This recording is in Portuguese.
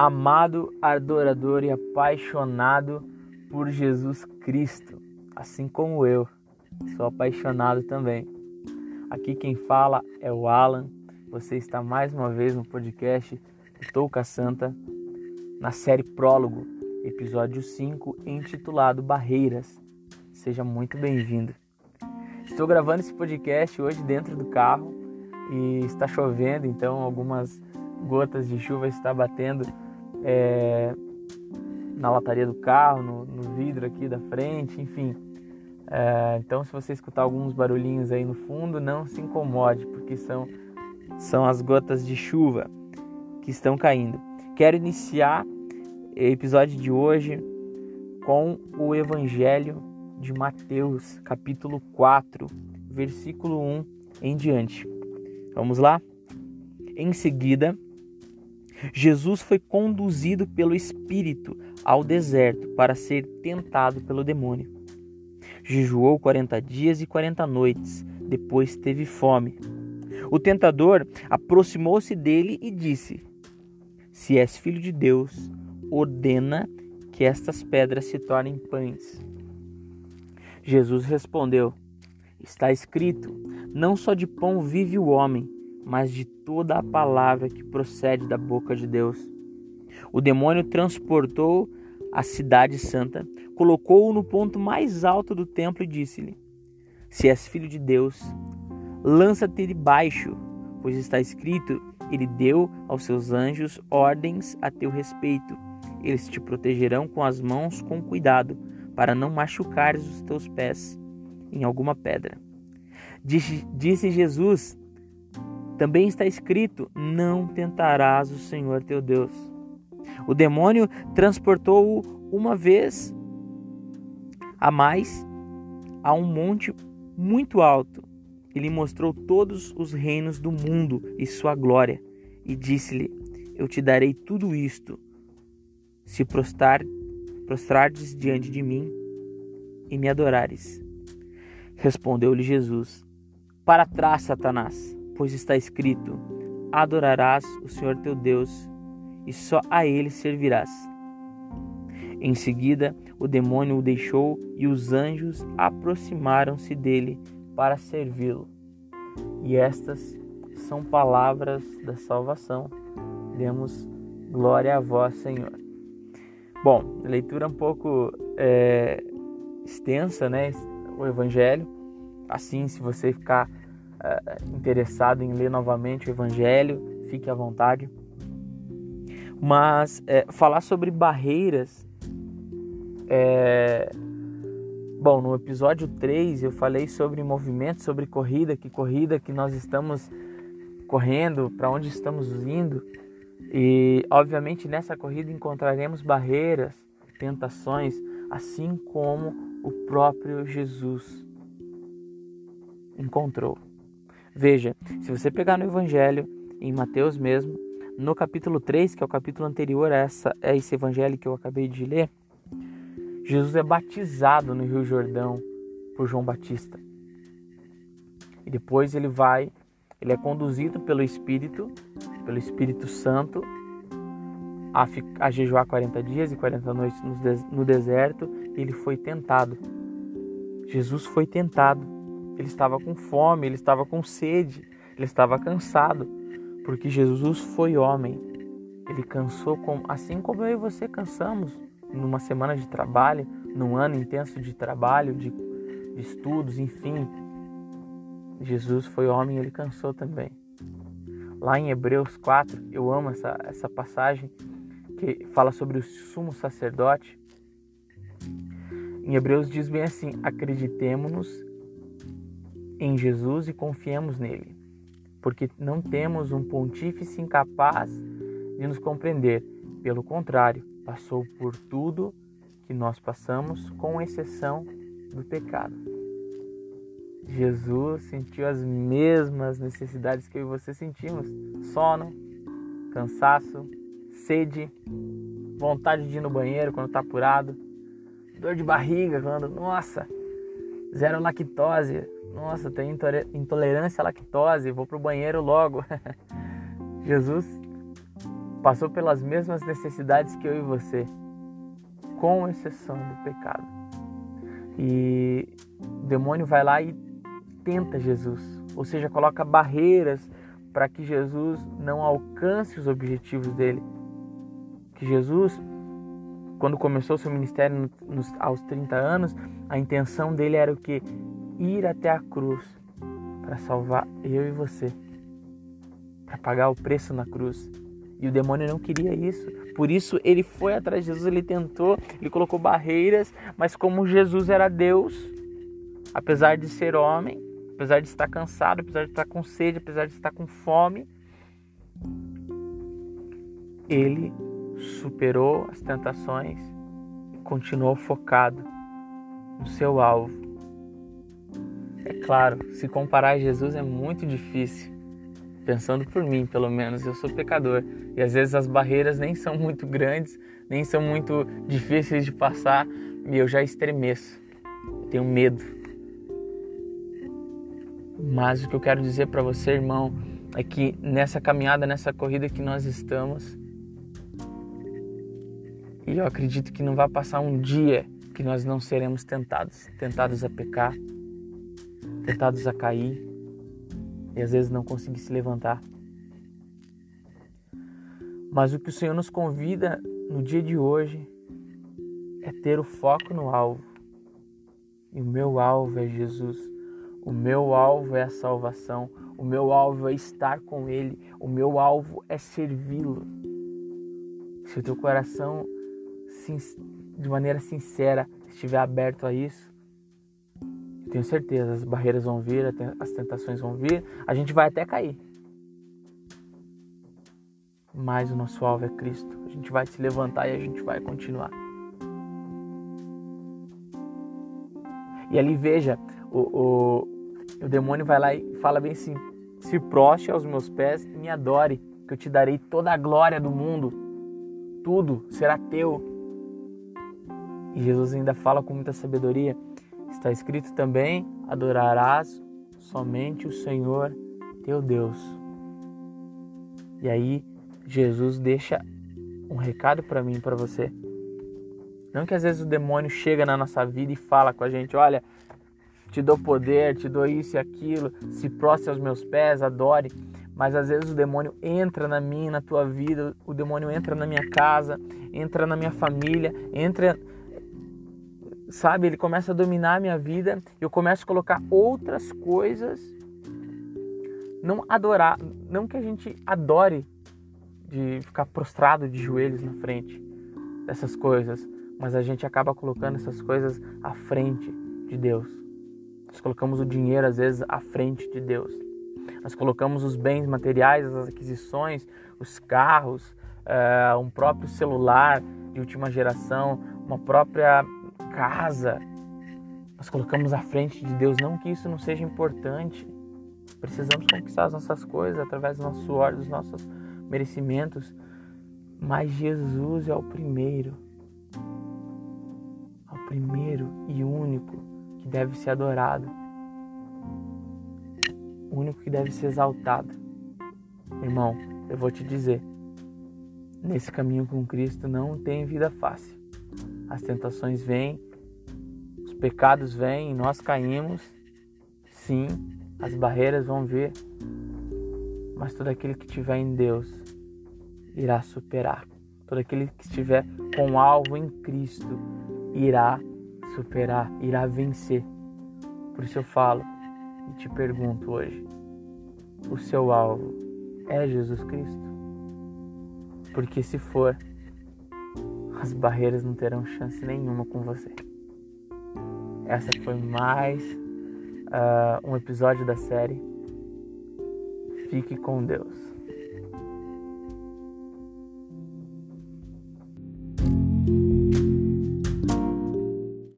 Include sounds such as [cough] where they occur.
amado, adorador e apaixonado por Jesus Cristo, assim como eu, sou apaixonado também. Aqui quem fala é o Alan. Você está mais uma vez no podcast Touca Santa, na série Prólogo, episódio 5, intitulado Barreiras. Seja muito bem-vindo. Estou gravando esse podcast hoje dentro do carro e está chovendo, então algumas gotas de chuva está batendo é, na lataria do carro, no, no, vidro aqui da frente, enfim. É, então, se você escutar alguns barulhinhos aí no fundo, não se incomode, porque são, são as gotas de chuva que estão caindo. Quero iniciar o episódio de hoje com o Evangelho de Mateus, capítulo 4, versículo 1 em diante. Vamos lá? Em seguida, Jesus foi conduzido pelo Espírito ao deserto para ser tentado pelo demônio. Jejuou 40 dias e 40 noites, depois teve fome. O tentador aproximou-se dele e disse: Se és filho de Deus, ordena que estas pedras se tornem pães. Jesus respondeu: Está escrito: Não só de pão vive o homem, mas de toda a palavra que procede da boca de Deus. O demônio transportou a cidade santa, colocou-o no ponto mais alto do templo e disse-lhe: Se és filho de Deus, lança-te debaixo, pois está escrito: Ele deu aos seus anjos ordens a teu respeito. Eles te protegerão com as mãos com cuidado, para não machucares os teus pés em alguma pedra. Disse Jesus: também está escrito: Não tentarás o Senhor teu Deus. O demônio transportou-o uma vez a mais a um monte muito alto e lhe mostrou todos os reinos do mundo e sua glória, e disse-lhe: Eu te darei tudo isto, se prostrar, prostrardes diante de mim e me adorares. Respondeu-lhe Jesus: Para trás, Satanás pois está escrito: Adorarás o Senhor teu Deus e só a ele servirás. Em seguida, o demônio o deixou e os anjos aproximaram-se dele para servi-lo. E estas são palavras da salvação. Demos glória a vós, Senhor. Bom, leitura um pouco é, extensa, né? O Evangelho. Assim, se você ficar uh, interessado em ler novamente o Evangelho, fique à vontade. Mas é, falar sobre barreiras. É... Bom, no episódio 3 eu falei sobre movimento, sobre corrida, que corrida que nós estamos correndo, para onde estamos indo. E obviamente nessa corrida encontraremos barreiras, tentações, assim como o próprio Jesus encontrou. Veja, se você pegar no Evangelho, em Mateus mesmo, no capítulo 3, que é o capítulo anterior a, essa, a esse evangelho que eu acabei de ler, Jesus é batizado no Rio Jordão por João Batista. E depois ele vai, ele é conduzido pelo Espírito, pelo Espírito Santo, a, a jejuar 40 dias e 40 noites no deserto, e ele foi tentado. Jesus foi tentado ele estava com fome, ele estava com sede, ele estava cansado, porque Jesus foi homem. Ele cansou com, assim como eu e você cansamos numa semana de trabalho, num ano intenso de trabalho, de, de estudos, enfim. Jesus foi homem ele cansou também. Lá em Hebreus 4, eu amo essa, essa passagem que fala sobre o sumo sacerdote. Em Hebreus diz bem assim: acreditemos em Jesus e confiemos nele, porque não temos um pontífice incapaz de nos compreender. Pelo contrário, passou por tudo que nós passamos, com exceção do pecado. Jesus sentiu as mesmas necessidades que eu e você sentimos: sono, cansaço, sede, vontade de ir no banheiro quando está apurado, dor de barriga quando, nossa, zero lactose, nossa, tenho intolerância à lactose, vou pro banheiro logo. [laughs] Jesus passou pelas mesmas necessidades que eu e você, com exceção do pecado. E o demônio vai lá e tenta Jesus, ou seja, coloca barreiras para que Jesus não alcance os objetivos dele. Que Jesus, quando começou seu ministério nos, aos 30 anos, a intenção dele era o que? Ir até a cruz para salvar eu e você, para pagar o preço na cruz. E o demônio não queria isso. Por isso ele foi atrás de Jesus, ele tentou, ele colocou barreiras, mas como Jesus era Deus, apesar de ser homem, apesar de estar cansado, apesar de estar com sede, apesar de estar com fome, ele superou as tentações e continuou focado no seu alvo. É claro, se comparar a Jesus é muito difícil. Pensando por mim, pelo menos, eu sou pecador e às vezes as barreiras nem são muito grandes, nem são muito difíceis de passar e eu já estremeço. Tenho medo mas o que eu quero dizer para você, irmão, é que nessa caminhada, nessa corrida que nós estamos, e eu acredito que não vai passar um dia que nós não seremos tentados tentados a pecar, tentados a cair e às vezes não conseguir se levantar. Mas o que o Senhor nos convida no dia de hoje é ter o foco no alvo. E o meu alvo é Jesus. O meu alvo é a salvação, o meu alvo é estar com Ele, o meu alvo é servi-lo. Se o teu coração, de maneira sincera, estiver aberto a isso, tenho certeza, as barreiras vão vir, as tentações vão vir, a gente vai até cair. Mas o nosso alvo é Cristo. A gente vai se levantar e a gente vai continuar. E ali veja, o, o, o demônio vai lá e fala bem assim: se proste aos meus pés e me adore, que eu te darei toda a glória do mundo, tudo será teu. E Jesus ainda fala com muita sabedoria: está escrito também: adorarás somente o Senhor teu Deus. E aí Jesus deixa um recado para mim para você. Não que às vezes o demônio chega na nossa vida e fala com a gente, olha, te dou poder, te dou isso e aquilo, se prostre aos meus pés, adore. Mas às vezes o demônio entra na minha, na tua vida, o demônio entra na minha casa, entra na minha família, entra. Sabe, ele começa a dominar a minha vida, eu começo a colocar outras coisas. Não adorar, não que a gente adore de ficar prostrado de joelhos na frente dessas coisas, mas a gente acaba colocando essas coisas à frente de Deus. Nós colocamos o dinheiro, às vezes, à frente de Deus. Nós colocamos os bens materiais, as aquisições, os carros, uh, um próprio celular de última geração, uma própria casa. Nós colocamos à frente de Deus. Não que isso não seja importante. Precisamos conquistar as nossas coisas através do nosso suor, dos nossos merecimentos. Mas Jesus é o primeiro. É o primeiro e único que deve ser adorado, o único que deve ser exaltado. Irmão, eu vou te dizer, nesse caminho com Cristo não tem vida fácil. As tentações vêm, pecados vêm e nós caímos. Sim, as barreiras vão vir, mas todo aquele que estiver em Deus irá superar. Todo aquele que estiver com alvo em Cristo irá superar, irá vencer. Por isso eu falo e te pergunto hoje: o seu alvo é Jesus Cristo? Porque se for, as barreiras não terão chance nenhuma com você. Essa foi mais uh, um episódio da série. Fique com Deus.